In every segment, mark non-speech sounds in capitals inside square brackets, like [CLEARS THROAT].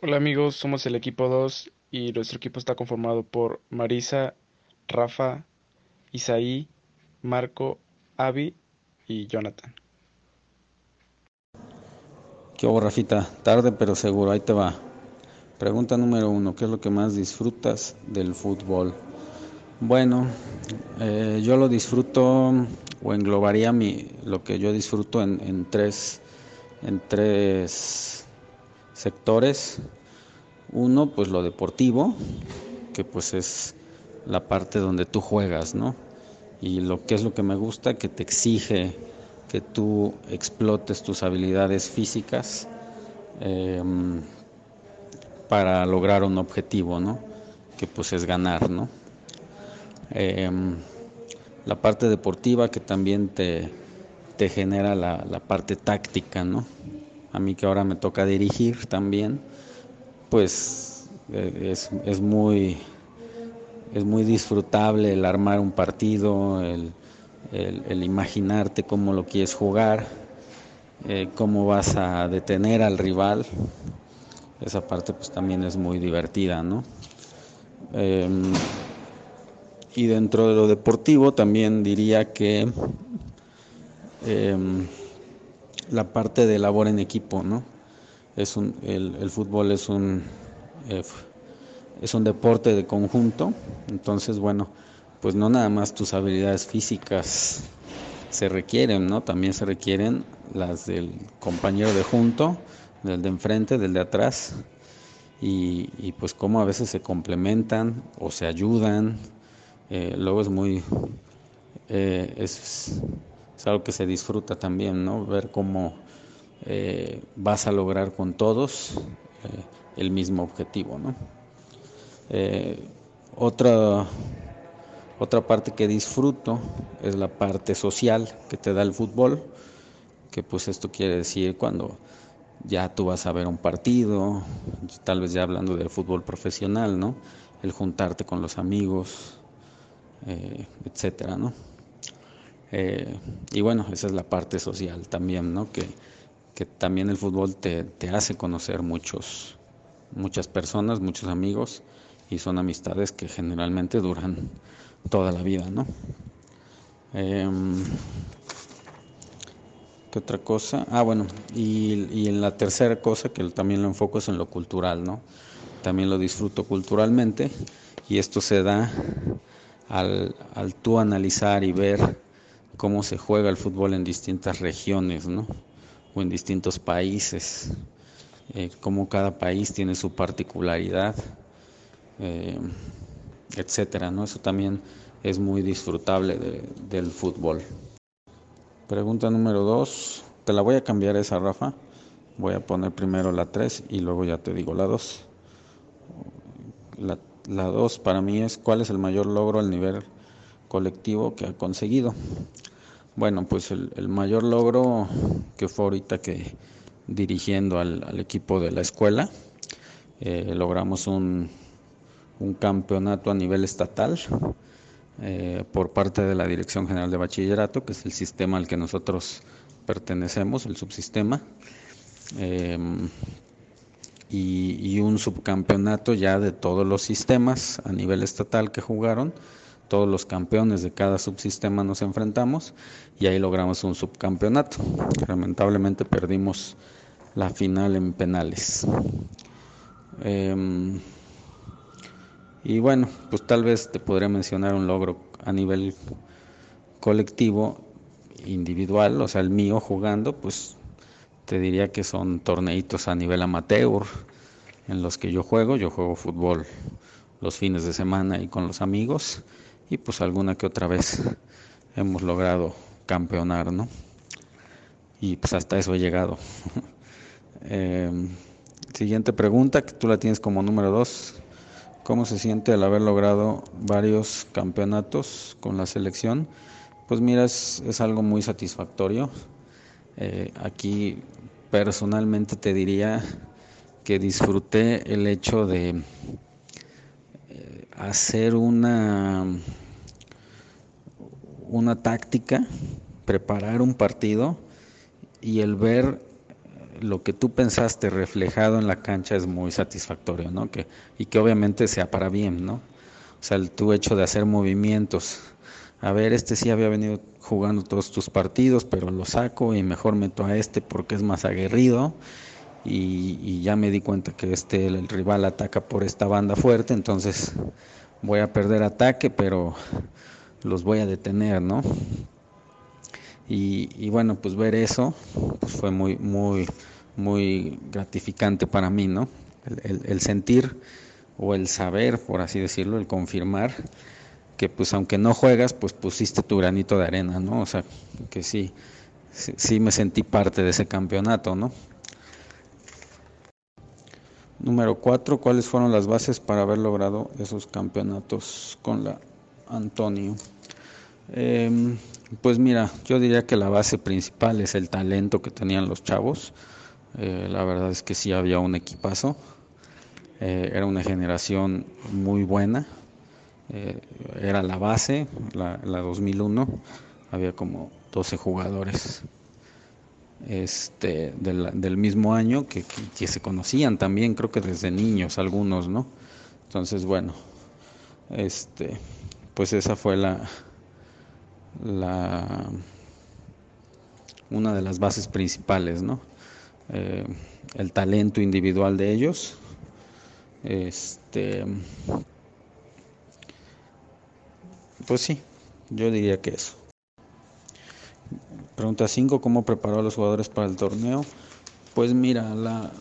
Hola amigos, somos el equipo 2 y nuestro equipo está conformado por Marisa, Rafa, Isaí, Marco, Avi y Jonathan. ¿Qué hubo, Rafita? Tarde pero seguro, ahí te va. Pregunta número uno, ¿qué es lo que más disfrutas del fútbol? Bueno, eh, yo lo disfruto o englobaría mi, lo que yo disfruto en, en tres, en tres sectores. Uno, pues lo deportivo, que pues es la parte donde tú juegas, ¿no? Y lo que es lo que me gusta, que te exige que tú explotes tus habilidades físicas em, para lograr un objetivo, ¿no? Que pues es ganar, ¿no? Em, la parte deportiva que también te, te genera la, la, parte táctica, ¿no? A mí que ahora me toca dirigir también, pues eh, es, es, muy, es muy disfrutable el armar un partido, el, el, imaginarte cómo lo quieres jugar, eh, cómo vas a detener al rival. Esa parte pues también es muy divertida, ¿no? Eh, y dentro de lo deportivo también diría que eh, la parte de labor en equipo, ¿no? Es un, el, el fútbol es un, eh, es un deporte de conjunto, entonces bueno, pues no nada más tus habilidades físicas se requieren, ¿no? También se requieren las del compañero de junto, del de enfrente, del de atrás, y, y pues cómo a veces se complementan o se ayudan, eh, luego es muy, eh, es, es, algo que se disfruta también, ¿no? Ver cómo eh, vas a lograr con todos el mismo objetivo, ¿no? otra otra parte que disfruto es la parte social que te da el fútbol, que pues esto quiere decir cuando ya tú vas a ver un partido, tal vez ya hablando del fútbol profesional, ¿no? El juntarte con los amigos, eh, etcétera, ¿no? Eh, y bueno, esa es la parte social también, ¿no? Que, que también el fútbol te, te hace conocer muchos, muchas personas, muchos amigos, y son amistades que generalmente duran toda la vida, ¿no? Eh, ¿Qué otra cosa? Ah, bueno, y, y, en la tercera cosa, que también lo enfoco es en lo cultural, ¿no? También lo disfruto culturalmente y esto se da al, al tú analizar y ver cómo se juega el fútbol en distintas regiones, ¿no? O en distintos países, eh, cómo cada país tiene su particularidad. Eh, etcétera, ¿no? Eso también es muy disfrutable de, del fútbol. Pregunta número dos, te la voy a cambiar esa, Rafa. Voy a poner primero la 3 y luego ya te digo la 2. La 2 para mí es cuál es el mayor logro al nivel colectivo que ha conseguido. Bueno, pues el, mayor logro que fue ahorita que dirigiendo al, equipo de la escuela, eh, logramos un, campeonato a nivel estatal eh, por parte de la Dirección General de Bachillerato, que es el sistema al que nosotros pertenecemos, el subsistema, y, y, un subcampeonato ya de todos los sistemas a nivel estatal que jugaron. Todos los campeones de cada subsistema nos enfrentamos y ahí logramos un subcampeonato. Lamentablemente perdimos la final en penales. Eh, y bueno, pues tal vez te podría mencionar un logro a nivel colectivo, individual, o sea, el mío jugando, pues te diría que son torneitos a nivel amateur en los que yo juego, yo juego fútbol los fines de semana y con los amigos y pues alguna que otra vez hemos logrado campeonar, ¿no? Y pues hasta eso he llegado. [LAUGHS] eh, siguiente pregunta, que tú la tienes como número dos. ¿Cómo se siente al haber logrado varios campeonatos con la selección? Pues mira, es, algo muy satisfactorio. Eh, aquí personalmente te diría que disfruté el hecho de hacer una, una táctica, preparar un partido y el ver lo que tú pensaste reflejado en la cancha es muy satisfactorio, ¿no? Que, y que obviamente sea para bien, ¿no? O sea, el tu hecho de hacer movimientos. A ver, este sí había venido jugando todos tus partidos, pero lo saco y mejor meto a este porque es más aguerrido. Y, y ya me di cuenta que este el rival ataca por esta banda fuerte, entonces voy a perder ataque, pero los voy a detener, ¿no? Y, bueno, pues ver eso pues fue muy, muy, muy gratificante para mí, ¿no? El, sentir o el saber, por así decirlo, el confirmar que pues aunque no juegas, pues pusiste tu granito de arena, ¿no? O sea, que sí, sí, sí me sentí parte de ese campeonato, ¿no? Número cuatro, ¿cuáles fueron las bases para haber logrado esos campeonatos con la Antonio? Eh, pues mira, yo diría que la base principal es el talento que tenían los chavos. Eh, la verdad es que sí había un equipazo. Eh, era una generación muy buena. Eh, era la base, la, 2001. Había como 12 jugadores este, del, mismo año que, que, se conocían también, creo que desde niños algunos, ¿no? Entonces, bueno, este, pues esa fue la, la, una de las bases principales, ¿no? Eh, el talento individual de ellos. Este, pues sí, yo diría que eso. Pregunta 5, ¿cómo preparó a los jugadores para el torneo? Pues mira, la,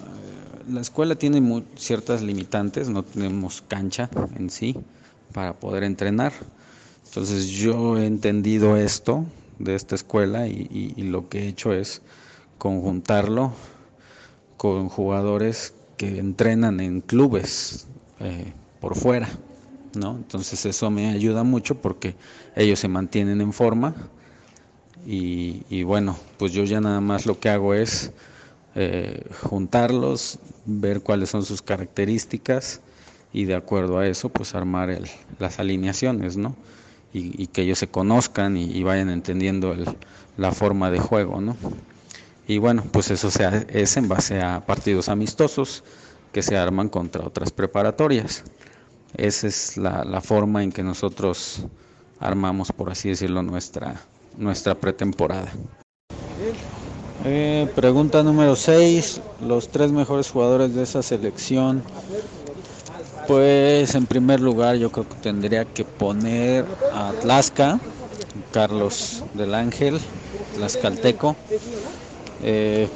la escuela tiene ciertas limitantes, no tenemos cancha en sí para poder entrenar. Entonces yo he entendido esto de esta escuela y, lo que he hecho es conjuntarlo con jugadores que entrenan en clubes eh, por fuera, ¿no? Entonces eso me ayuda mucho porque ellos se mantienen en forma y, bueno, pues yo ya nada más lo que hago es eh, juntarlos, ver cuáles son sus características y de acuerdo a eso pues armar el, las alineaciones, ¿no? y, que ellos se conozcan y, vayan entendiendo la forma de juego, ¿no? Y bueno, pues eso se, es en base a partidos amistosos que se arman contra otras preparatorias. Esa es la, forma en que nosotros armamos, por así decirlo, nuestra, nuestra pretemporada. Eh, pregunta número 6. Los tres mejores jugadores de esa selección pues en primer lugar yo creo que tendría que poner a Tlaxca, Carlos del Ángel, Tlaxcalteco, eh,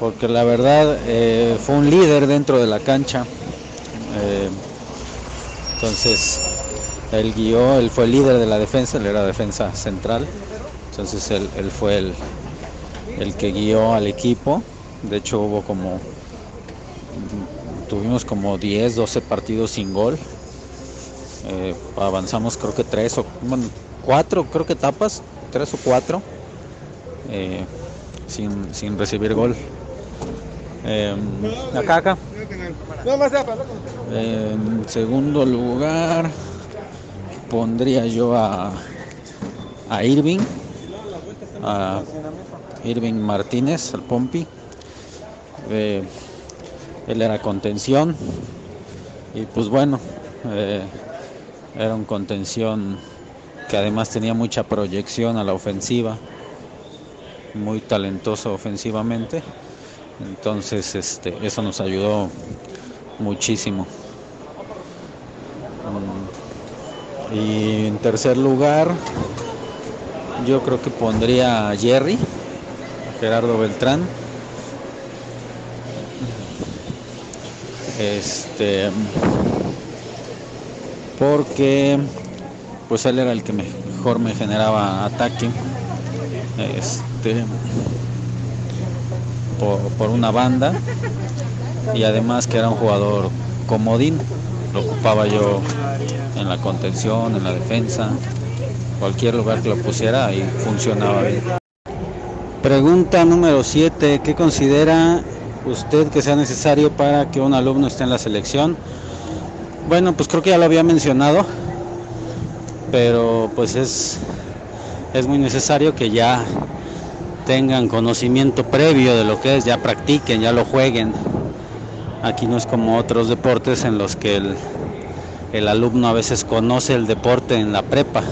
porque la verdad eh, fue un líder dentro de la cancha. Eh, entonces él guió, él fue el líder de la defensa, él era defensa central, entonces él, fue el, el que guió al equipo. De hecho hubo como tuvimos como 10, 12 partidos sin gol. Eh, avanzamos creo que 3 o bueno, 4, creo que etapas, 3 o 4, eh, sin, sin, recibir gol. Eh, acá, acá. En segundo lugar pondría yo a, a Irving, a Irving Martínez, el Pompi. Eh, él era contención y pues bueno, eh, era un contención que además tenía mucha proyección a la ofensiva, muy talentoso ofensivamente, entonces este, eso nos ayudó muchísimo. Y en tercer lugar, yo creo que pondría a Jerry, Gerardo Beltrán. Este porque pues él era el que mejor me generaba ataque. Este por, una banda. Y además que era un jugador comodín, lo ocupaba yo en la contención, en la defensa, cualquier lugar que lo pusiera y funcionaba bien. Pregunta número 7, ¿qué considera usted que sea necesario para que un alumno esté en la selección? Bueno, pues creo que ya lo había mencionado, pero pues es, es muy necesario que ya tengan conocimiento previo de lo que es, ya practiquen, ya lo jueguen. Aquí no es como otros deportes en los que el, el alumno a veces conoce el deporte en la prepa,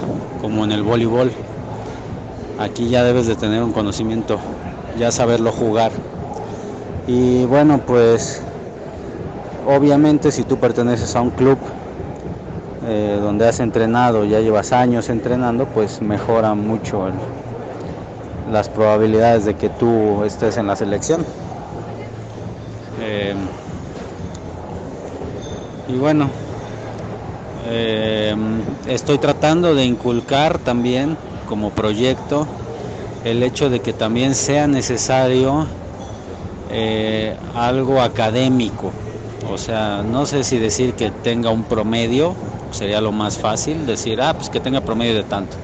como en el voleibol. Aquí ya debes de tener un conocimiento, ya saberlo jugar. Y bueno, pues obviamente si tú perteneces a un club eh, donde has entrenado, ya llevas años entrenando, pues mejora mucho las probabilidades de que tú estés en la selección. Eh, y bueno, eh, estoy tratando de inculcar también como proyecto el hecho de que también sea necesario algo académico. O sea, no sé si decir que tenga un promedio, sería lo más fácil, decir, ah, pues que tenga promedio de tanto.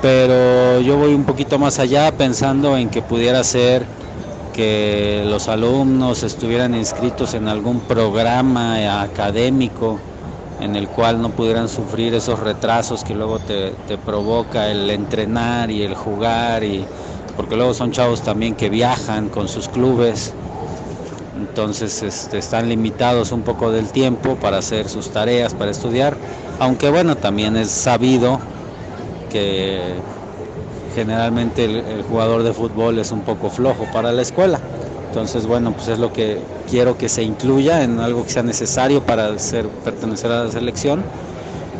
Pero yo voy un poquito más allá pensando en que pudiera ser que los alumnos estuvieran inscritos en algún programa académico en el cual no pudieran sufrir esos retrasos que luego te, te provoca el entrenar y el jugar y porque luego son chavos también que viajan con sus clubes. Entonces este, están limitados un poco del tiempo para hacer sus tareas, para estudiar, aunque bueno, también es sabido que generalmente el, jugador de fútbol es un poco flojo para la escuela. Entonces, bueno, pues es lo que quiero que se incluya en algo que sea necesario para ser, pertenecer a la selección,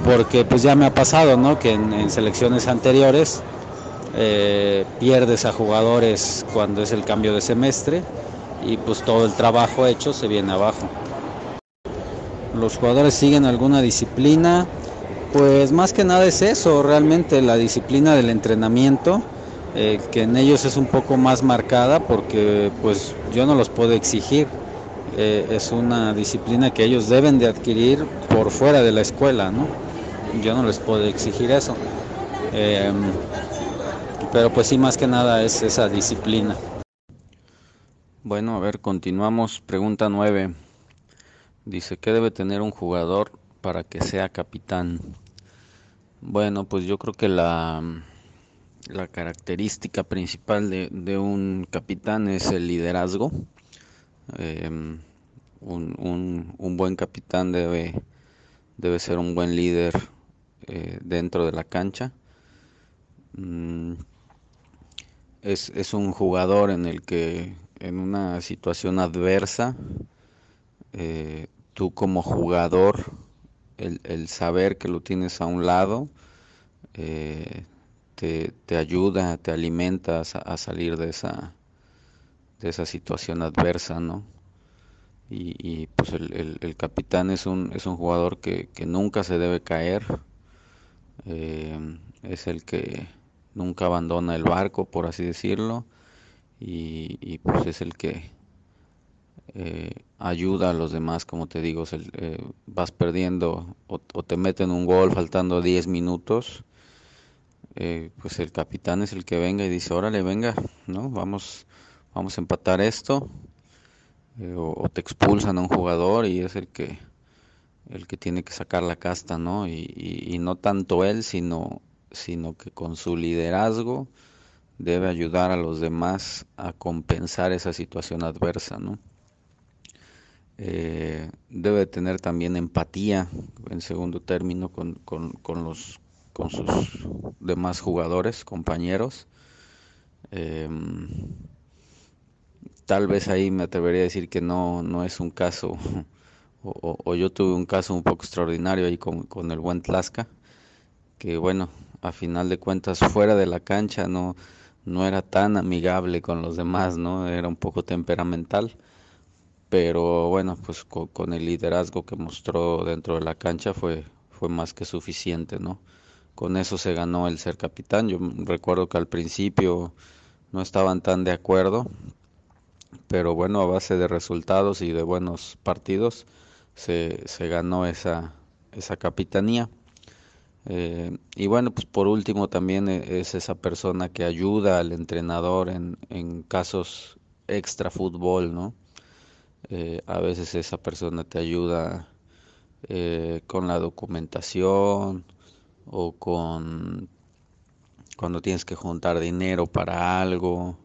porque pues ya me ha pasado, ¿no? Que en, selecciones anteriores eh, pierdes a jugadores cuando es el cambio de semestre y pues todo el trabajo hecho se viene abajo. Los jugadores siguen alguna disciplina, pues más que nada es eso, realmente la disciplina del entrenamiento, eh, que en ellos es un poco más marcada porque pues yo no los puedo exigir, eh, es una disciplina que ellos deben de adquirir por fuera de la escuela, ¿no? Yo no les puedo exigir eso. Em, pero pues sí, más que nada es esa disciplina. Bueno, a ver, continuamos. Pregunta 9. Dice, ¿qué debe tener un jugador para que sea capitán? Bueno, pues yo creo que la, la característica principal de, un capitán es el liderazgo. Em, un, un, buen capitán debe, debe ser un buen líder eh, dentro de la cancha. Mm, es, es un jugador en el que en una situación adversa, eh, tú como jugador, el, saber que lo tienes a un lado, eh, te, ayuda, te alimentas a, salir de esa, de esa situación adversa, ¿no? Y, pues el, capitán es un, es un jugador que, nunca se debe caer, eh, es el que nunca abandona el barco, por así decirlo, y, pues es el que eh, ayuda a los demás, como te digo, eh, vas perdiendo o, te meten un gol faltando 10 minutos, eh, pues el capitán es el que venga y dice, órale, venga, ¿no? Vamos, vamos a empatar esto, o, te expulsan a un jugador y es el que el que tiene que sacar la casta, ¿no? Y, y no tanto él, sino, sino que con su liderazgo, debe ayudar a los demás a compensar esa situación adversa, ¿no? Eh, debe tener también empatía, en segundo término, con, los, con sus demás jugadores, compañeros. Em, tal vez ahí me atrevería a decir que no, no es un caso, [LAUGHS] o, yo tuve un caso un poco extraordinario ahí con, con el buen Tlaska, que bueno, a final de cuentas fuera de la cancha no no era tan amigable con los demás, ¿no? Era un poco temperamental, pero bueno, pues con, el liderazgo que mostró dentro de la cancha fue, fue más que suficiente, ¿no? Con eso se ganó el ser capitán. Yo recuerdo que al principio no estaban tan de acuerdo, pero bueno, a base de resultados y de buenos partidos se, se ganó esa, esa capitanía. Eh, y bueno, pues por último también e, es esa persona que ayuda al entrenador en, en casos extra fútbol, ¿no? Eh, a veces esa persona te ayuda eh, con la documentación o con cuando tienes que juntar dinero para algo,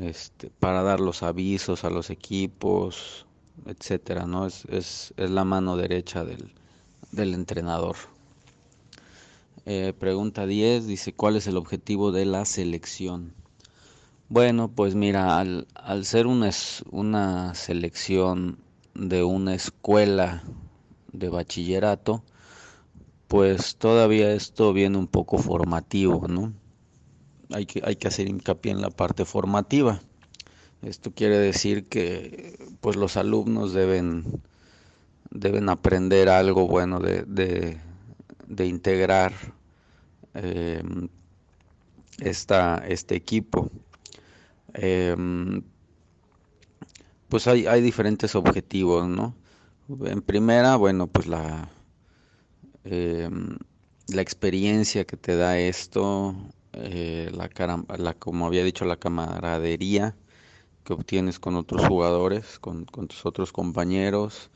este, para dar los avisos a los equipos, etcétera, ¿no? Es, es, es la mano derecha del, del entrenador. Eh, pregunta 10 dice, ¿cuál es el objetivo de la selección? Bueno, pues mira, al, al ser una, una selección de una escuela de bachillerato, pues todavía esto viene un poco formativo, ¿no? Hay que, hay que hacer hincapié en la parte formativa. Esto quiere decir que pues los alumnos deben, deben aprender algo bueno de, de, integrar eh, esta, este equipo. Em, pues hay, hay diferentes objetivos, ¿no? En primera, bueno, pues la, em, la experiencia que te da esto, eh, la, la, como había dicho, la camaradería que obtienes con otros jugadores, con, tus otros compañeros,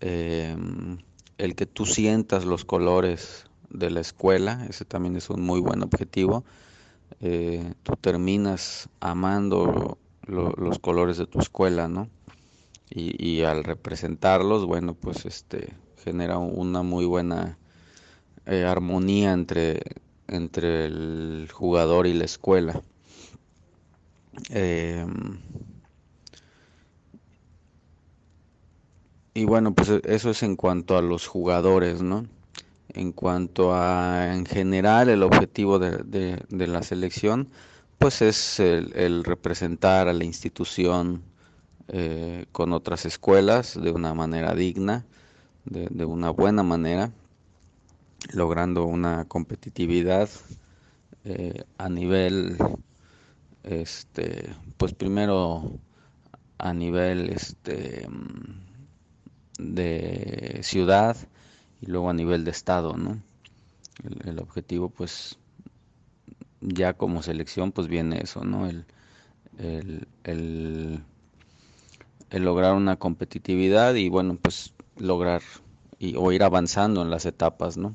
em, el que tú sientas los colores de la escuela, ese también es un muy buen objetivo. Eh, tú terminas amando los colores de tu escuela, ¿no? Y, al representarlos, bueno, pues este genera una muy buena eh, armonía entre, entre el jugador y la escuela. Em, y bueno, pues eso es en cuanto a los jugadores, ¿no? En cuanto a, en general, el objetivo de, de, la selección, pues es el, representar a la institución eh, con otras escuelas de una manera digna, de, de, una buena manera, logrando una competitividad eh, a nivel, este, pues primero a nivel este, de ciudad, y luego a nivel de estado, ¿no? El, objetivo, pues, ya como selección, pues viene eso, ¿no? El, el, lograr una competitividad y, bueno, pues, lograr y, o ir avanzando en las etapas, ¿no?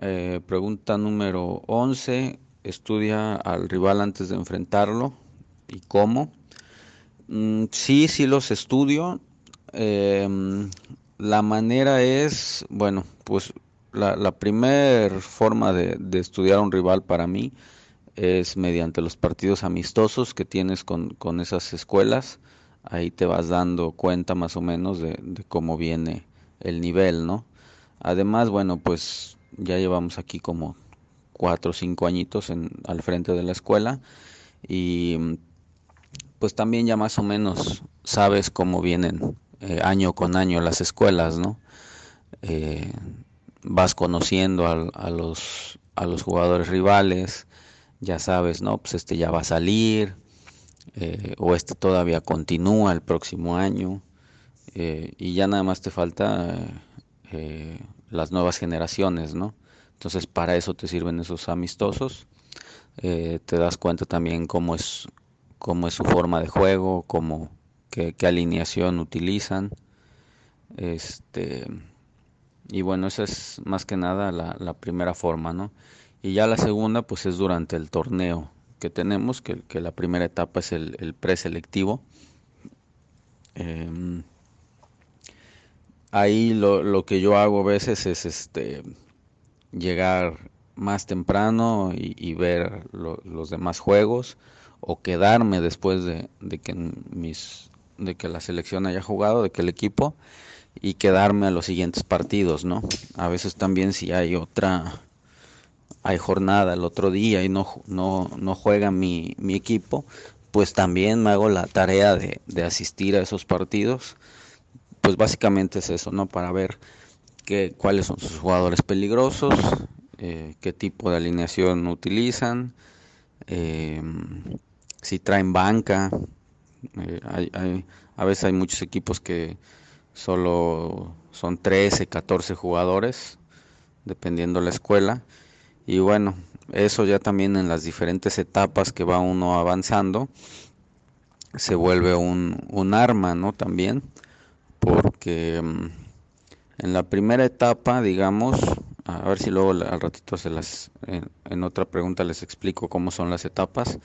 Eh, pregunta número 11. Estudia al rival antes de enfrentarlo y cómo. Mm, sí, sí los estudio. Eh, la manera es, bueno, pues la, primera forma de, estudiar a un rival para mí es mediante los partidos amistosos que tienes con, con esas escuelas. Ahí te vas dando cuenta más o menos de, cómo viene el nivel, ¿no? Además, bueno, pues ya llevamos aquí como cuatro o cinco añitos en, al frente de la escuela y pues también ya más o menos sabes cómo vienen eh, año con año las escuelas, ¿no? Eh, vas conociendo a, los, a los jugadores rivales, ya sabes, ¿no? Pues este ya va a salir, eh, o este todavía continúa el próximo año, y ya nada más te falta las nuevas generaciones, ¿no? Entonces para eso te sirven esos amistosos, te das cuenta también cómo es, cómo es su forma de juego, cómo qué, alineación utilizan. Este, y bueno, esa es más que nada la, primera forma, ¿no? Y ya la segunda, pues es durante el torneo que tenemos, que, que la primera etapa es el, preselectivo. Em, ahí lo, lo, que yo hago a veces es este llegar más temprano y, ver los demás juegos o quedarme después de, de que mis de que la selección haya jugado, de que el equipo y quedarme a los siguientes partidos, ¿no? A veces también si hay otra hay jornada el otro día y no no no juega mi, mi equipo, pues también me hago la tarea de, de, asistir a esos partidos. Pues básicamente es eso, ¿no? Para ver qué, cuáles son sus jugadores peligrosos, eh, qué tipo de alineación utilizan, eh, si traen banca, eh, hay, a veces hay muchos equipos que solo son 13, 14 jugadores, dependiendo la escuela. Y bueno, eso ya también en las diferentes etapas que va uno avanzando, se vuelve un, un arma, ¿no? También, porque mm, en la primera etapa, digamos, a ver si luego al ratito se las, en, otra pregunta les explico cómo son las etapas.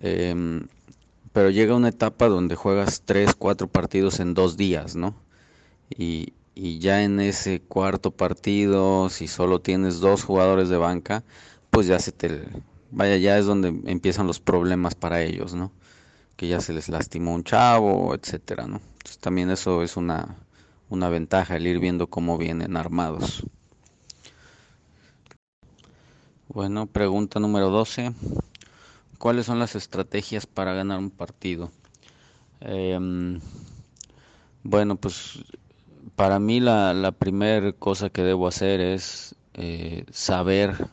Em, pero llega una etapa donde juegas tres, cuatro partidos en dos días, ¿no? Y, y ya en ese cuarto partido, si solo tienes dos jugadores de banca, pues ya se te, vaya, ya es donde empiezan los problemas para ellos, ¿no? Que ya se les lastimó un chavo, etcétera, ¿no? Entonces también eso es una, una ventaja, el ir viendo cómo vienen armados. Bueno, pregunta número 12. ¿Cuáles son las estrategias para ganar un partido? Em, bueno, pues para mí la, la primera cosa que debo hacer es eh, saber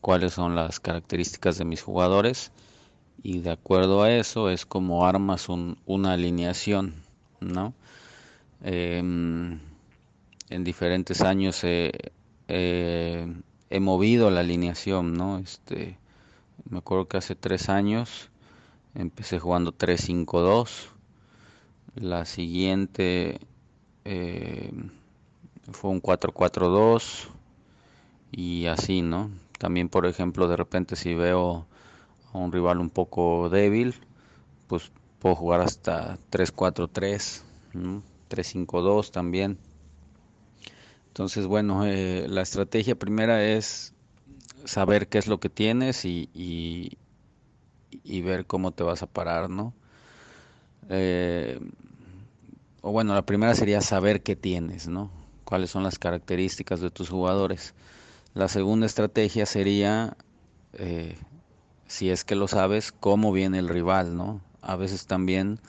cuáles son las características de mis jugadores y de acuerdo a eso es como armas una alineación, ¿no? Em, en diferentes años he movido la alineación, ¿no? Este, me acuerdo que hace tres años empecé jugando 3-5-2. La siguiente eh, fue un 4-4-2 y así, ¿no? También, por ejemplo, de repente si veo a un rival un poco débil, pues puedo jugar hasta 3-4-3, 3-5-2 también. Entonces, bueno, eh, la estrategia primera es saber qué es lo que tienes y, y, ver cómo te vas a parar, ¿no? Eh, o bueno, la primera sería saber qué tienes, ¿no? Cuáles son las características de tus jugadores. La segunda estrategia sería, eh, si es que lo sabes, cómo viene el rival, ¿no? A veces también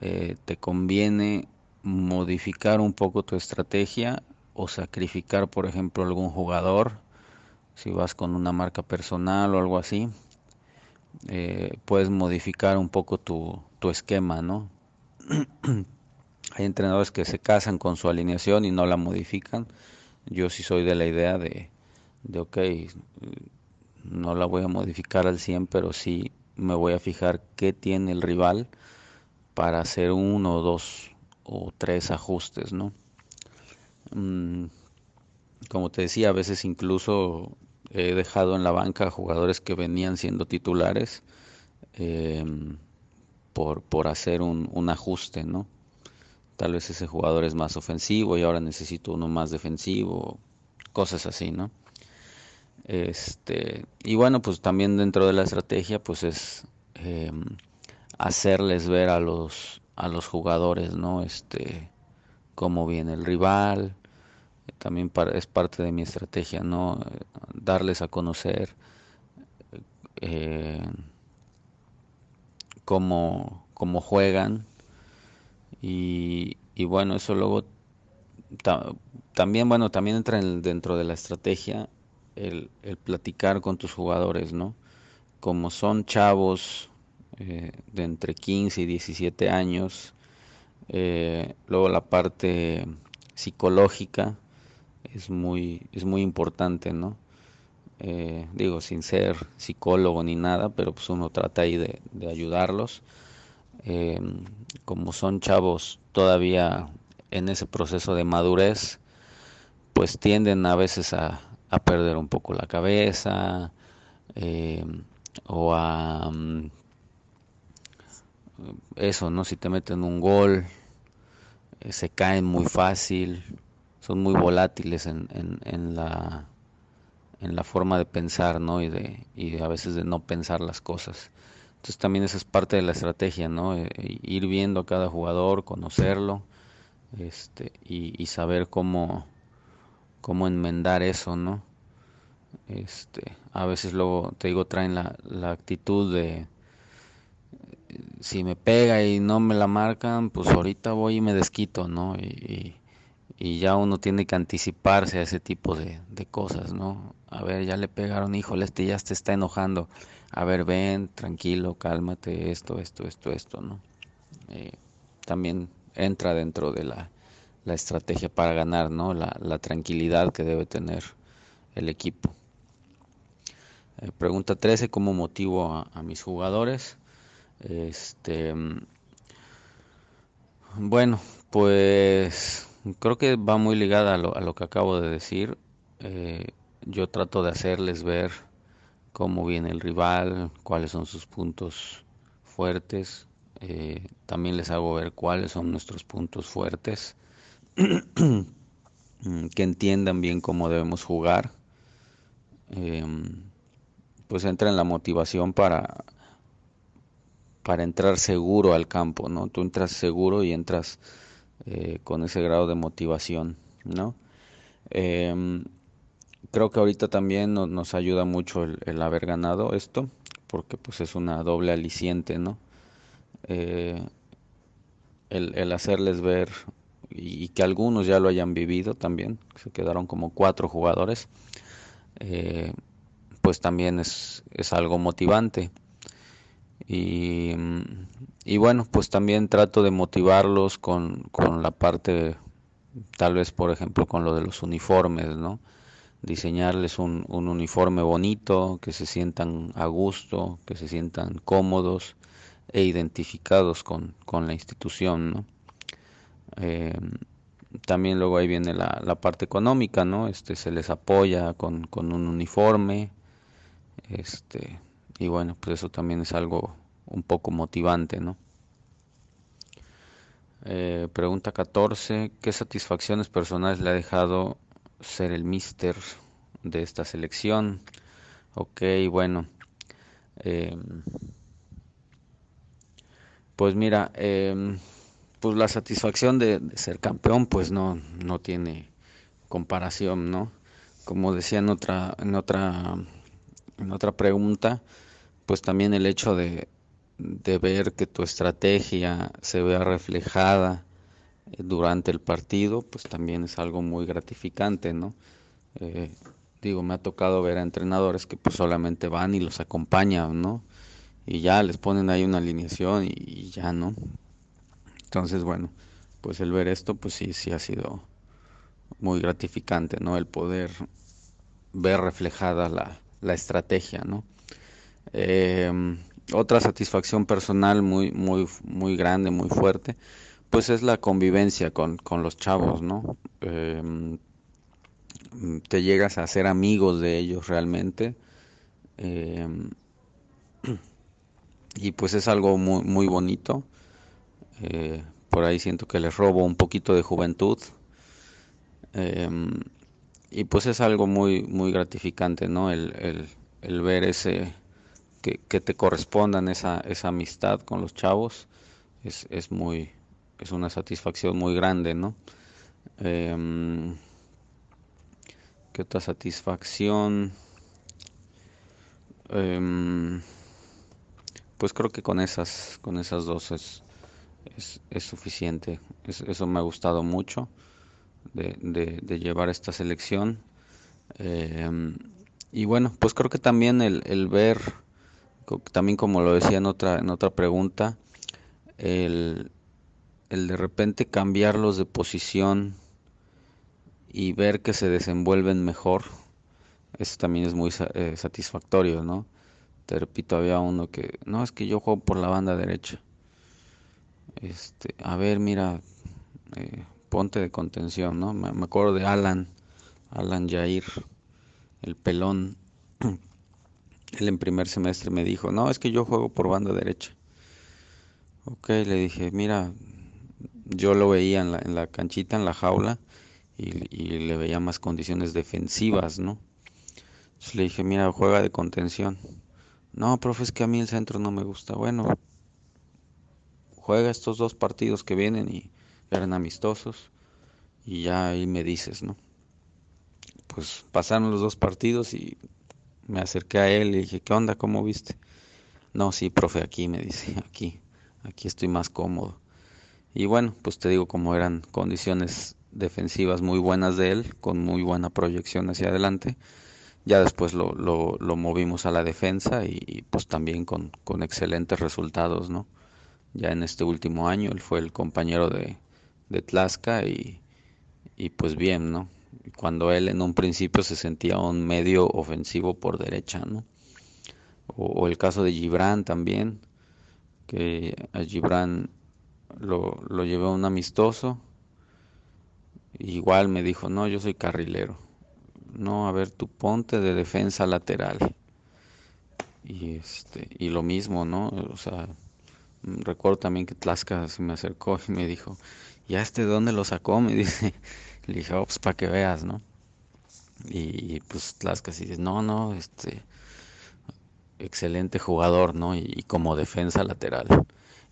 eh, te conviene modificar un poco tu estrategia o sacrificar, por ejemplo, algún jugador, si vas con una marca personal o algo así, eh, puedes modificar un poco tu, tu esquema, ¿no? [CLEARS THROAT] Hay entrenadores que se casan con su alineación y no la modifican. Yo sí soy de la idea de, de ok, no la voy a modificar al 100, pero sí me voy a fijar qué tiene el rival para hacer uno, dos o tres ajustes, ¿no? Mm, como te decía, a veces incluso he dejado en la banca jugadores que venían siendo titulares em, por, por hacer un, un ajuste, ¿no? Tal vez ese jugador es más ofensivo y ahora necesito uno más defensivo, cosas así, ¿no? Este, y bueno, pues también dentro de la estrategia, pues es em, hacerles ver a los, a los jugadores, ¿no? Este, cómo viene el rival, también es parte de mi estrategia, ¿no? Darles a conocer eh, cómo, cómo juegan, y, bueno, eso luego también, bueno, también entra dentro de la estrategia el, platicar con tus jugadores, ¿no? Como son chavos eh, de entre 15 y 17 años, eh, luego la parte psicológica es muy, es muy importante, ¿no? Eh, digo, sin ser psicólogo ni nada, pero pues uno trata ahí de, de ayudarlos. Eh, como son chavos todavía en ese proceso de madurez, pues tienden a veces a, perder un poco la cabeza eh, o a mm, eso, ¿no? Si te meten un gol, se caen muy fácil, son muy volátiles en, en, la en la forma de pensar, ¿no? Y de, y a veces de no pensar las cosas. Entonces también esa es parte de la estrategia, ¿no? Eh, ir viendo a cada jugador, conocerlo, este, y, saber cómo, cómo enmendar eso, ¿no? Este, a veces luego, te digo, traen la, la actitud de si me pega y no me la marcan, pues ahorita voy y me desquito, ¿no? Y, y, ya uno tiene que anticiparse a ese tipo de, de cosas, ¿no? A ver, ya le pegaron, híjole, este ya te está enojando a ver, ven, tranquilo, cálmate, esto, esto, esto, esto, ¿no? Eh, también entra dentro de la, estrategia para ganar, ¿no? La, tranquilidad que debe tener el equipo. Eh, pregunta 13, ¿cómo motivo a, mis jugadores? Este, bueno, pues creo que va muy ligada a lo, a lo que acabo de decir. eh, yo trato de hacerles ver cómo viene el rival, cuáles son sus puntos fuertes. Eh, también les hago ver cuáles son nuestros puntos fuertes, [CLEARS THROAT] que entiendan bien cómo debemos jugar. Em, pues entra en la motivación para, para entrar seguro al campo, ¿no? Tú entras seguro y entras eh, con ese grado de motivación, ¿no? Em, creo que ahorita también nos, ayuda mucho el, haber ganado esto, porque pues es una doble aliciente, ¿no? Eh, el, hacerles ver y, que algunos ya lo hayan vivido también, se quedaron como cuatro jugadores, eh, pues también es, es algo motivante. Y, y, bueno, pues también trato de motivarlos con, con la parte, tal vez por ejemplo con lo de los uniformes, ¿no? diseñarles un, uniforme bonito, que se sientan a gusto, que se sientan cómodos e identificados con, la institución, eh, también luego ahí viene la, parte económica, ¿no? Este, se les apoya con, un uniforme, este, y bueno, pues eso también es algo un poco motivante, ¿no? Eh, pregunta 14. ¿Qué satisfacciones personales le ha dejado ser el mister de esta selección. Ok, bueno. Em, pues mira, em, pues la satisfacción de, ser campeón pues no, no tiene comparación, ¿no? Como decía en otra, en otra, en otra pregunta, pues también el hecho de, de ver que tu estrategia se vea reflejada durante el partido, pues también es algo muy gratificante, ¿no? Eh, digo, me ha tocado ver a entrenadores que pues solamente van y los acompañan, ¿no? Y ya les ponen ahí una alineación y, ya, ¿no? Entonces, bueno, pues el ver esto, pues sí, sí ha sido muy gratificante, ¿no? El poder ver reflejada la, la estrategia, ¿no? Em, otra satisfacción personal muy, muy, muy grande, muy fuerte, pues es la convivencia con, los chavos, ¿no? Em, te llegas a hacer amigos de ellos realmente. Em, y pues es algo muy, muy bonito. Eh, por ahí siento que les robo un poquito de juventud. Y pues es algo muy, muy gratificante, ¿no? El, el, ver ese, que, te correspondan esa, esa amistad con los chavos, es, es muy, es una satisfacción muy grande, ¿no? Eh, ¿Qué otra satisfacción? Em, pues creo que con esas, con esas dos es, es, suficiente. eso me ha gustado mucho de, de, llevar esta selección. Em, y bueno, pues creo que también el, el ver, también como lo decía en otra, en otra pregunta, el, el de repente cambiarlos de posición y ver que se desenvuelven mejor, eso también es muy eh, satisfactorio, ¿no? Te repito, había uno que, no, es que yo juego por la banda derecha. Este, a ver, mira, eh, ponte de contención, ¿no? Me, me, acuerdo de Alan, Alan Jair, el pelón. Él en primer semestre me dijo, no, es que yo juego por banda derecha. Ok, le dije, mira, yo lo veía en la, en la canchita, en la jaula, y, le veía más condiciones defensivas, ¿no? Entonces le dije, mira, juega de contención. No, profe, es que a mí el centro no me gusta. Bueno, juega estos dos partidos que vienen y eran amistosos y ya ahí me dices, ¿no? Pues pasaron los dos partidos y me acerqué a él y dije, ¿qué onda? ¿Cómo viste? No, sí, profe, aquí me dice, [LAUGHS] aquí, aquí estoy más cómodo. Y bueno, pues te digo, como eran condiciones defensivas muy buenas de él, con muy buena proyección hacia adelante, ya después lo, lo, movimos a la defensa y, pues también con, con, excelentes resultados, ¿no? Ya en este último año él fue el compañero de, de Tlaxca y, y pues bien, ¿no? Cuando él en un principio se sentía un medio ofensivo por derecha, ¿no? O, el caso de Gibran también, que a Gibran lo, lo llevé a un amistoso. Igual me dijo, no, yo soy carrilero. no, a ver, tú ponte de defensa lateral. Y este, y lo mismo, ¿no? O sea, recuerdo también que Tlaxca se me acercó y me dijo, ¿ya este de dónde lo sacó? Me dice, le dije, oh, pues para que veas, ¿no? Y, pues Tlaxca sí dice, no, no, este, excelente jugador, ¿no? Y, como defensa lateral.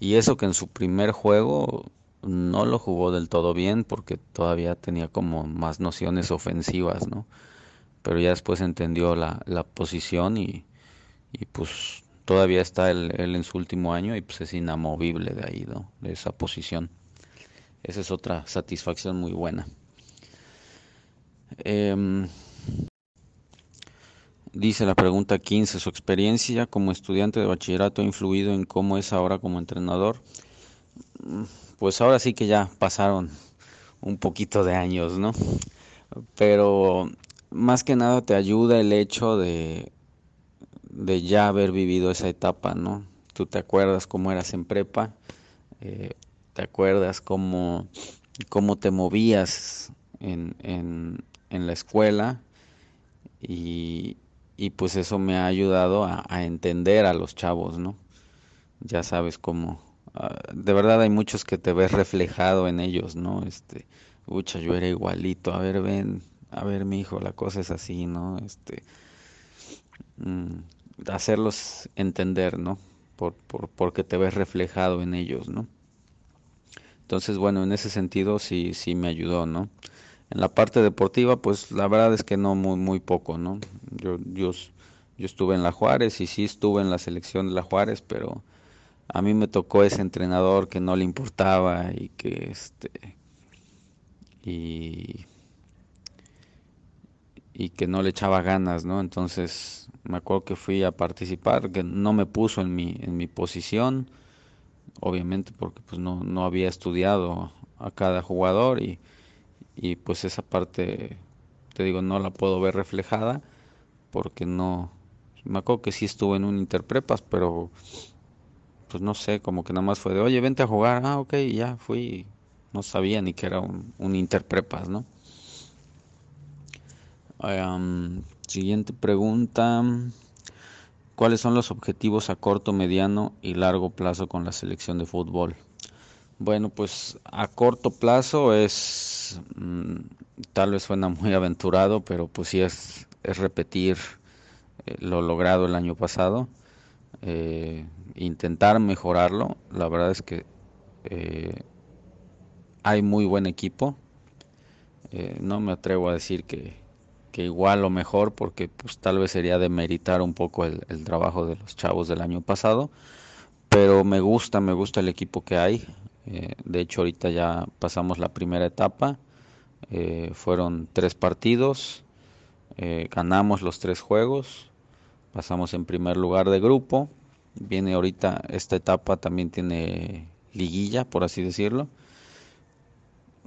Y eso que en su primer juego no lo jugó del todo bien porque todavía tenía como más nociones ofensivas, ¿no? Pero ya después entendió la, la posición y, y pues todavía está él, en su último año y pues es inamovible de ahí, ¿no? De esa posición. Esa es otra satisfacción muy buena. Em, dice la pregunta 15, ¿su experiencia como estudiante de bachillerato ha influido en cómo es ahora como entrenador? Mm, pues ahora sí que ya pasaron un poquito de años, ¿no? Pero más que nada te ayuda el hecho de de ya haber vivido esa etapa, ¿no? Tú te acuerdas cómo eras en prepa, eh, te acuerdas cómo, cómo te movías en, en, en la escuela y, y, pues eso me ha ayudado a, entender a los chavos, ¿no? Ya sabes cómo, uh, de verdad hay muchos que te ves reflejado en ellos, ¿no? Este, ucha, yo era igualito, a ver, ven, a ver, mi hijo, la cosa es así, ¿no? Este, mmm, hacerlos entender, ¿no? Por, por, porque te ves reflejado en ellos, ¿no? Entonces, bueno, en ese sentido sí, sí me ayudó, ¿no? En la parte deportiva, pues la verdad es que no muy, muy poco, ¿no? Yo, yo, yo estuve en la Juárez y sí estuve en la selección de la Juárez, pero a mí me tocó ese entrenador que no le importaba y que este y y que no le echaba ganas, ¿no? Entonces me acuerdo que fui a participar, que no me puso en mi, en mi posición, obviamente porque pues no, no había estudiado a cada jugador y, y pues esa parte, te digo, no la puedo ver reflejada porque no, me acuerdo que sí estuve en un interprepas, pero pues no sé, como que nada más fue de, oye, vente a jugar, ah, ok, ya fui, no sabía ni que era un, un interprepas, ¿no? Siguiente pregunta. ¿Cuáles son los objetivos a corto, mediano y largo plazo con la selección de fútbol? Bueno, pues a corto plazo es, mmm, tal vez suena muy aventurado, pero pues sí es, es repetir eh, lo logrado el año pasado, eh, intentar mejorarlo. La verdad es que eh, hay muy buen equipo. Eh, no me atrevo a decir que, que igual o mejor porque pues tal vez sería demeritar un poco el, el, trabajo de los chavos del año pasado pero me gusta me gusta el equipo que hay eh, de hecho ahorita ya pasamos la primera etapa. Eh, fueron tres partidos. Eh, ganamos los tres juegos. Pasamos en primer lugar de grupo. Viene ahorita esta etapa también tiene liguilla por así decirlo.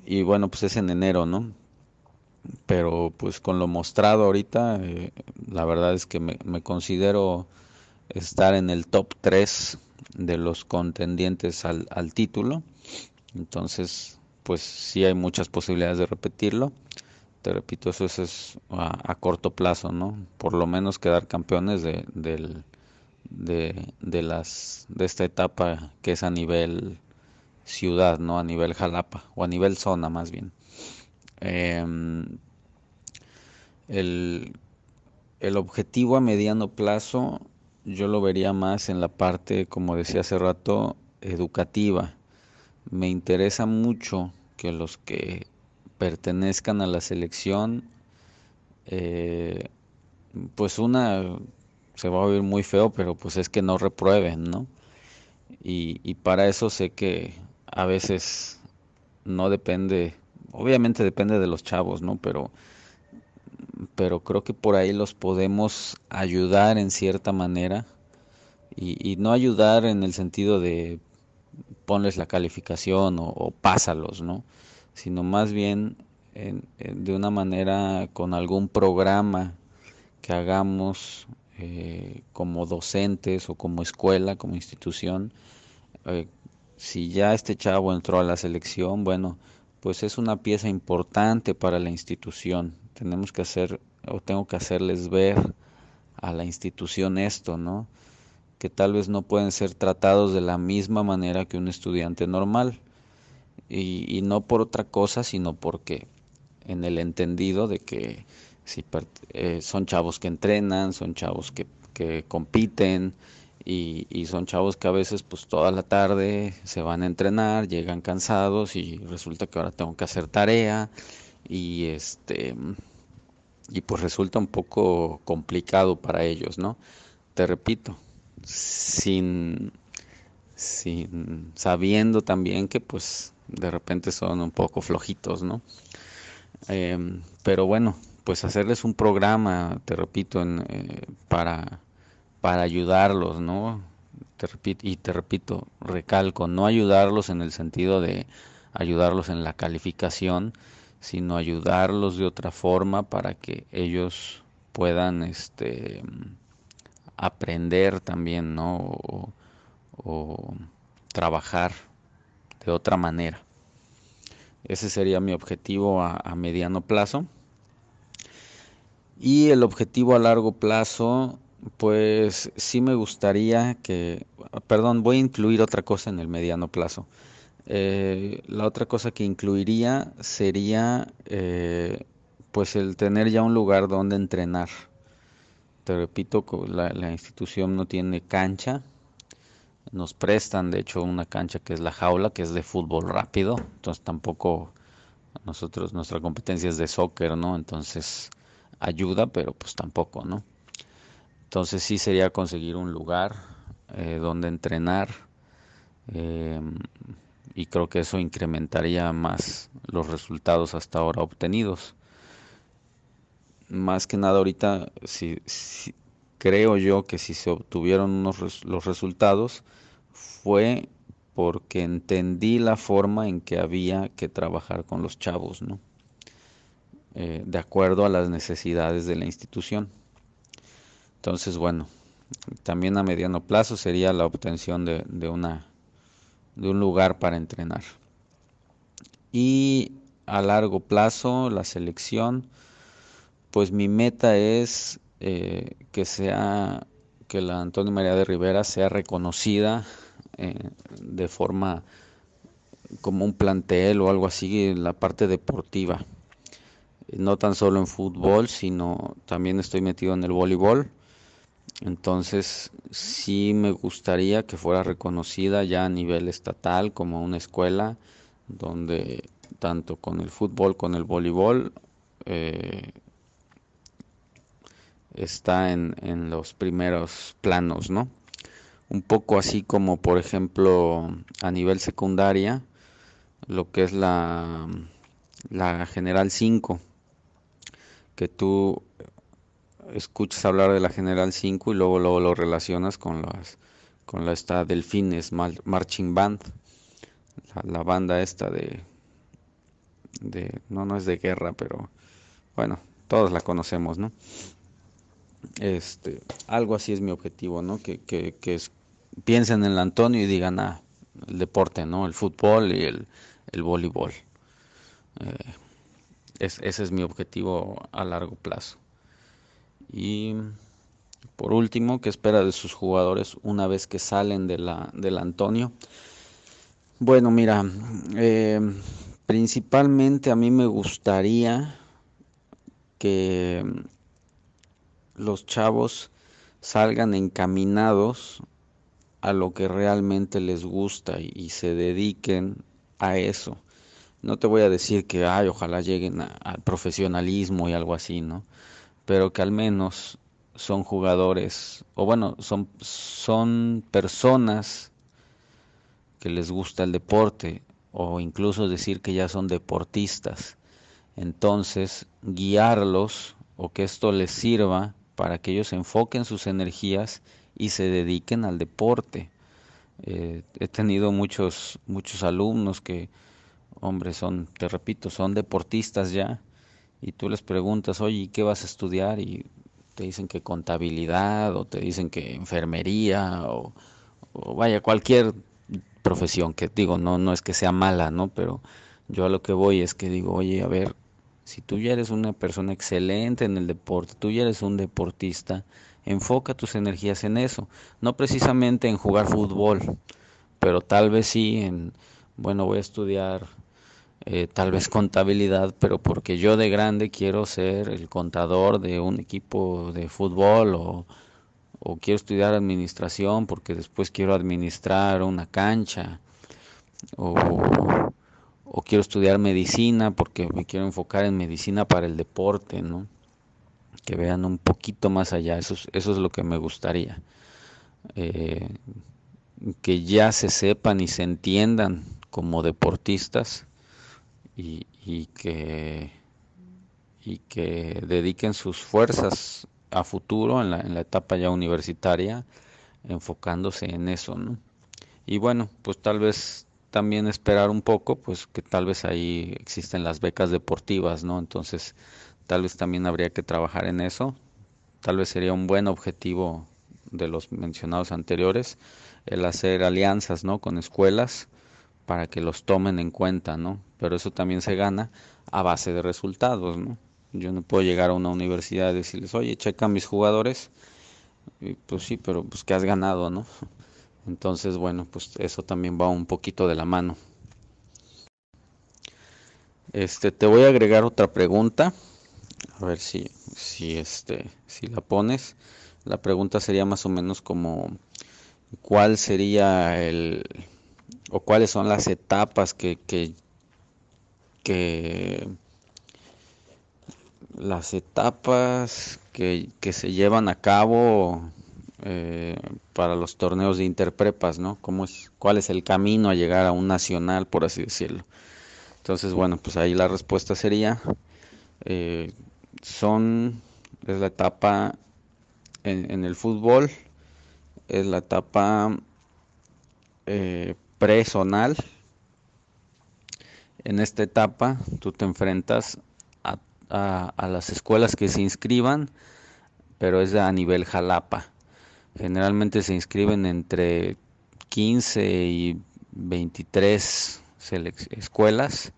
Y bueno pues es en enero no pero pues con lo mostrado ahorita, la verdad es que me, me, considero estar en el top 3 de los contendientes al, al, título. Entonces, pues sí hay muchas posibilidades de repetirlo. Te repito, eso es, a, corto plazo, ¿no? Por lo menos quedar campeones de, del, de, de, las, de esta etapa que es a nivel ciudad, ¿no? A nivel Jalapa, o a nivel zona más bien. Eh, el, el, objetivo a mediano plazo yo lo vería más en la parte, como decía hace rato, educativa. Me interesa mucho que los que pertenezcan a la selección, eh, pues una se va a oír muy feo, pero pues es que no reprueben, ¿no? Y, y para eso sé que a veces no depende obviamente depende de los chavos, ¿no? Pero, pero creo que por ahí los podemos ayudar en cierta manera y, y no ayudar en el sentido de ponles la calificación o, pásalos, ¿no? Sino más bien en, en, de una manera con algún programa que hagamos eh, como docentes o como escuela, como institución. Eh, si ya este chavo entró a la selección, bueno, pues es una pieza importante para la institución. Tenemos que hacer o tengo que hacerles ver a la institución esto, ¿no? Que tal vez no pueden ser tratados de la misma manera que un estudiante normal. Y, no por otra cosa, sino porque en el entendido de que si eh, son chavos que entrenan, son chavos que, que compiten y, y, son chavos que a veces pues toda la tarde se van a entrenar, llegan cansados y resulta que ahora tengo que hacer tarea y este y pues resulta un poco complicado para ellos, ¿no? Te repito, sin, sin sabiendo también que pues de repente son un poco flojitos, ¿no? Em, pero bueno, pues hacerles un programa, te repito, eh, para, para ayudarlos, ¿no? Te repito, y te repito, recalco, no ayudarlos en el sentido de ayudarlos en la calificación, sino ayudarlos de otra forma para que ellos puedan este aprender también, ¿no? O, trabajar de otra manera. Ese sería mi objetivo a, a, mediano plazo. Y el objetivo a largo plazo, pues sí me gustaría que, perdón, voy a incluir otra cosa en el mediano plazo. Eh, la otra cosa que incluiría sería eh, pues el tener ya un lugar donde entrenar. Te repito, la, la institución no tiene cancha. Nos prestan, de hecho, una cancha que es la jaula, que es de fútbol rápido. Entonces tampoco nosotros, nuestra competencia es de soccer, ¿no? Entonces ayuda, pero pues tampoco, ¿no? Entonces sí sería conseguir un lugar eh, donde entrenar. Eh, y creo que eso incrementaría más los resultados hasta ahora obtenidos. Más que nada ahorita, si, creo yo que si se obtuvieron los resultados fue porque entendí la forma en que había que trabajar con los chavos, ¿no? Eh, de acuerdo a las necesidades de la institución. Entonces, bueno, también a mediano plazo sería la obtención de una de un lugar para entrenar. Y a largo plazo, la selección, pues mi meta es eh, que sea, que la Antonio María de Rivera sea reconocida eh, de forma como un plantel o algo así en la parte deportiva. No tan solo en fútbol, sino también estoy metido en el voleibol entonces, sí me gustaría que fuera reconocida ya a nivel estatal como una escuela donde tanto con el fútbol, con el voleibol, eh, está en, en, los primeros planos, ¿no? Un poco así como, por ejemplo, a nivel secundaria, lo que es la, la General 5, que tú escuchas hablar de la General 5 y luego, luego lo relacionas con las con la esta Delfines Marching Band, la, banda esta de, de, no, no es de guerra, pero bueno, todos la conocemos, ¿no? Este, algo así es mi objetivo, ¿no? Que, que, que piensen en el Antonio y digan, ah, el deporte, ¿no? El fútbol y el, el voleibol. Eh, ese es mi objetivo a largo plazo. Y por último, ¿qué espera de sus jugadores una vez que salen de la, del Antonio? Bueno, mira, eh, principalmente a mí me gustaría que los chavos salgan encaminados a lo que realmente les gusta y, se dediquen a eso. No te voy a decir que, ay, ojalá lleguen al profesionalismo y algo así, ¿no? Pero que al menos son jugadores, o bueno, son, son personas que les gusta el deporte, o incluso decir que ya son deportistas. Entonces, guiarlos o que esto les sirva para que ellos enfoquen sus energías y se dediquen al deporte. Eh, he tenido muchos, muchos alumnos que, hombre, son, te repito, son deportistas ya, y tú les preguntas, oye, ¿qué vas a estudiar? Y te dicen que contabilidad o te dicen que enfermería o, vaya, cualquier profesión que digo, no, no es que sea mala, ¿no? Pero yo a lo que voy es que digo, oye, a ver, Si tú ya eres una persona excelente en el deporte, tú ya eres un deportista, enfoca tus energías en eso, no precisamente en jugar fútbol, pero tal vez sí en, bueno, voy a estudiar eh, tal vez contabilidad, pero porque yo de grande quiero ser el contador de un equipo de fútbol o, o quiero estudiar administración porque después quiero administrar una cancha o, o quiero estudiar medicina porque me quiero enfocar en medicina para el deporte, ¿no? Que vean un poquito más allá, eso es, eso es lo que me gustaría. Eh, que ya se sepan y se entiendan como deportistas y, y, que, y que dediquen sus fuerzas a futuro en la, en la etapa ya universitaria enfocándose en eso, ¿no? Y bueno, pues tal vez también esperar un poco, pues que tal vez ahí existen las becas deportivas, ¿no? Entonces, tal vez también habría que trabajar en eso. Tal vez sería un buen objetivo de los mencionados anteriores el hacer alianzas, ¿no? Con escuelas para que los tomen en cuenta, ¿no? Pero eso también se gana a base de resultados, ¿no? Yo no puedo llegar a una universidad y decirles, oye, checa mis jugadores. Y pues sí, pero pues que has ganado, ¿no? Entonces, bueno, pues eso también va un poquito de la mano. Este, te voy a agregar otra pregunta. A ver si, si este, si la pones. La pregunta sería más o menos como cuál sería el o cuáles son las etapas que, que, que las etapas que, que, se llevan a cabo eh, para los torneos de interprepas, ¿no? ¿Cómo es, ¿Cuál es el camino a llegar a un nacional, por así decirlo? Entonces, bueno, pues ahí la respuesta sería, eh, son, es la etapa en, en el fútbol, es la etapa eh, pre-zonal. En esta etapa tú te enfrentas a, a, las escuelas que se inscriban, pero es a nivel Jalapa. Generalmente se inscriben entre 15 y 23 escuelas.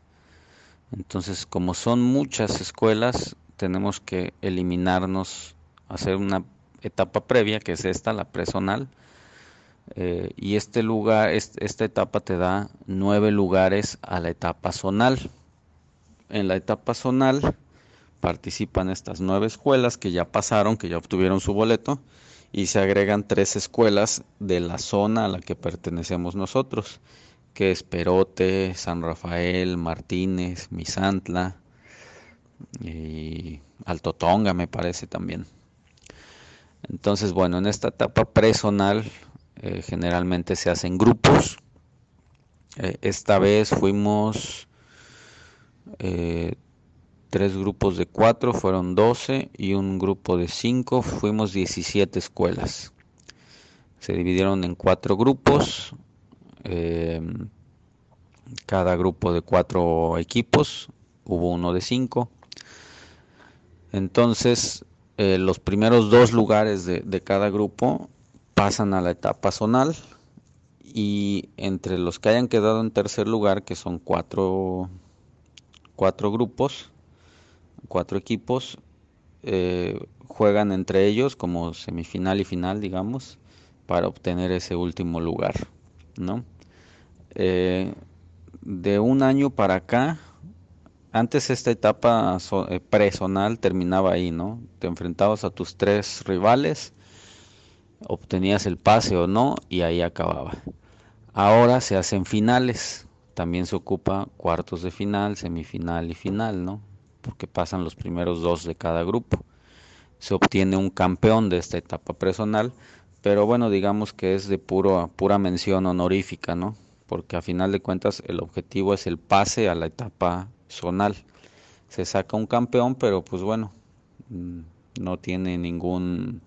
Entonces, como son muchas escuelas, tenemos que eliminarnos, hacer una etapa previa, que es esta, la presonal. Eh, y este lugar, esta etapa te da nueve lugares a la etapa zonal. En la etapa zonal participan estas nueve escuelas que ya pasaron, que ya obtuvieron su boleto, y se agregan tres escuelas de la zona a la que pertenecemos nosotros, que es Perote, San Rafael, Martínez, Misantla y Alto Tonga me parece también. Entonces, bueno, en esta etapa presonal eh, generalmente se hacen grupos. Eh, esta vez fuimos eh, tres grupos de cuatro, fueron 12 y un grupo de cinco, fuimos 17 escuelas. Se dividieron en cuatro grupos, cada grupo de cuatro equipos, hubo uno de cinco. Entonces, los primeros dos lugares de, de, cada grupo pasan a la etapa zonal y entre los que hayan quedado en tercer lugar, que son cuatro, cuatro grupos, cuatro equipos, eh, juegan entre ellos como semifinal y final, digamos, para obtener ese último lugar, ¿no? Eh, de un año para acá, antes esta etapa eh, personal terminaba ahí, ¿no? Te enfrentabas a tus tres rivales, obtenías el pase o no y ahí acababa. Ahora se hacen finales, también se ocupa cuartos de final, semifinal y final, ¿no? Porque pasan los primeros dos de cada grupo. Se obtiene un campeón de esta etapa personal, pero bueno, digamos que es de puro, pura mención honorífica, ¿no? Porque a final de cuentas el objetivo es el pase a la etapa zonal. Se saca un campeón, pero pues bueno, mm, no tiene ningún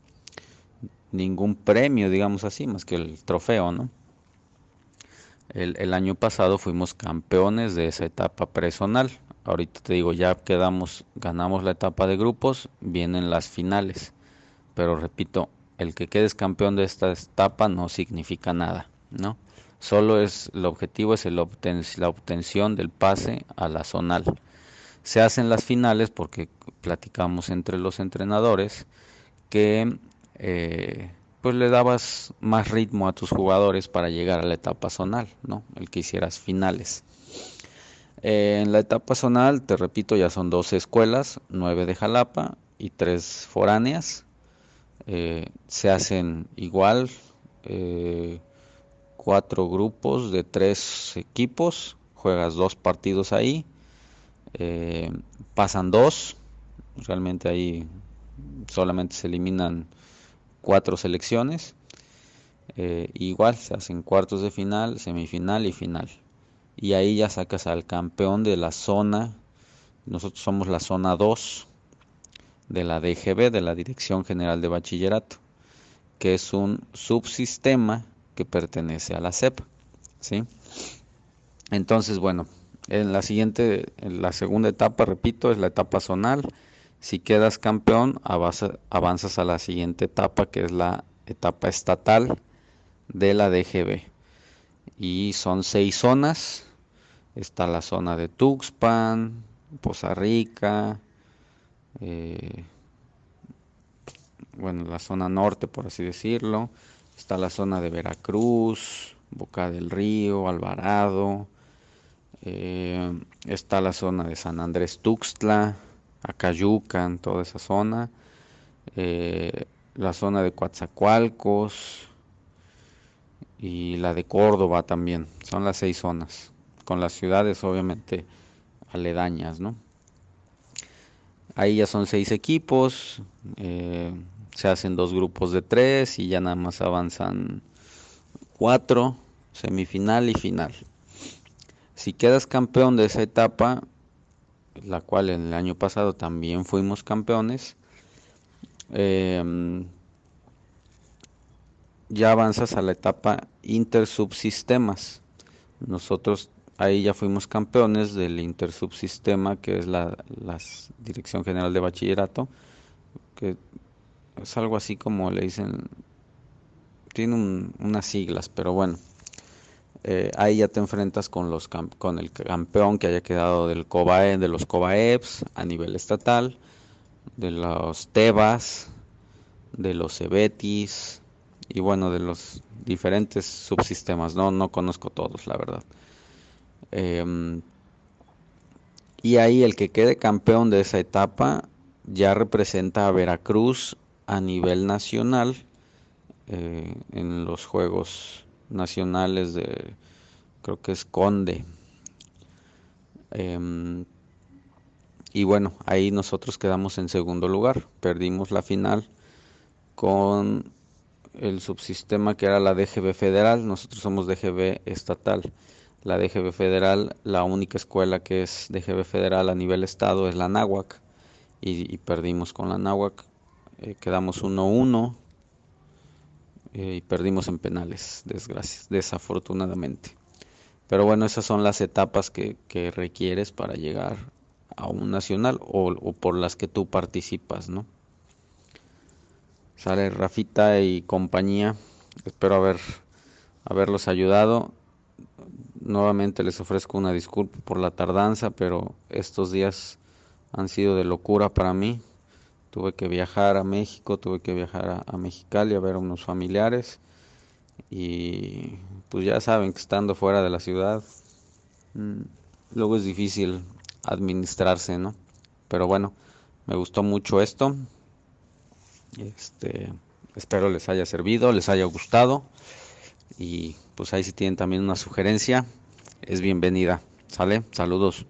ningún premio, digamos así, más que el trofeo, ¿no? El, el año pasado fuimos campeones de esa etapa personal. Ahorita te digo, ya quedamos, ganamos la etapa de grupos, vienen las finales. Pero repito, el que quedes campeón de esta etapa no significa nada, ¿no? Solo es, el objetivo es la obtención del pase a la zonal. se hacen las finales porque platicamos entre los entrenadores que eh, pues le dabas más ritmo a tus jugadores para llegar a la etapa zonal, ¿no? El que hicieras finales. Eh, en la etapa zonal, te repito, ya son 12 escuelas, 9 de Jalapa y 3 foráneas. Eh, se hacen igual, eh, cuatro grupos de tres equipos, juegas dos partidos ahí, pasan dos, realmente ahí solamente se eliminan cuatro selecciones. igual se hacen cuartos de final, semifinal y final y ahí ya sacas al campeón de la zona. Nosotros somos la zona 2 de la DGB, de la Dirección General de Bachillerato, que es un subsistema que pertenece a la CEP. ¿sí? Entonces, bueno, en la siguiente, en la segunda etapa, repito, es la etapa zonal. Si quedas campeón, avanzas a la siguiente etapa, que es la etapa estatal de la DGB. Y son seis zonas, Está la zona de Tuxpan, Poza Rica, eh, bueno, la zona norte, por así decirlo. Está la zona de Veracruz, Boca del Río, Alvarado. Eh, está la zona de San Andrés Tuxtla, Acayucan, toda esa zona. Eh, la zona de Coatzacoalcos y la de Córdoba también. Son las seis zonas con las ciudades obviamente aledañas, ¿no? Ahí ya son seis equipos, eh, se hacen dos grupos de tres y ya nada más avanzan cuatro, semifinal y final. Si quedas campeón de esa etapa, la cual en el año pasado también fuimos campeones, em, ya avanzas a la etapa intersubsistemas. Nosotros Ahí ya fuimos campeones del intersubsistema, que es la, Dirección General de Bachillerato, que es algo así como le dicen, tiene unas siglas, pero bueno. Eh, ahí ya te enfrentas con los con el campeón que haya quedado del COBAE, de los COBAEPS a nivel estatal, de los TEBAS, de los CEBETIS y bueno, de los diferentes subsistemas. No, no conozco todos, la verdad. Em, y ahí el que quede campeón de esa etapa ya representa a Veracruz a nivel nacional eh, en los Juegos Nacionales de, creo que es Conde. Em, y bueno, ahí nosotros quedamos en segundo lugar, perdimos la final con el subsistema que era la DGB federal, nosotros somos DGB estatal. La DGB federal, la única escuela que es DGB federal a nivel estado es la Náhuac y, perdimos con la Náhuac, eh, quedamos 1-1 eh, y perdimos en penales, desgracias, desafortunadamente. Pero bueno, esas son las etapas que, requieres para llegar a un nacional o, por las que tú participas, ¿no? Sale Rafita y compañía, espero haber haberlos ayudado Nuevamente les ofrezco una disculpa por la tardanza, pero estos días han sido de locura para mí. Tuve que viajar a México, tuve que viajar a, Mexicali a ver a unos familiares y pues ya saben que estando fuera de la ciudad mm, luego es difícil administrarse, ¿no? Pero bueno, me gustó mucho esto. Este, espero les haya servido, les haya gustado y pues ahí si tienen también una sugerencia, es bienvenida. ¿Sale? Saludos.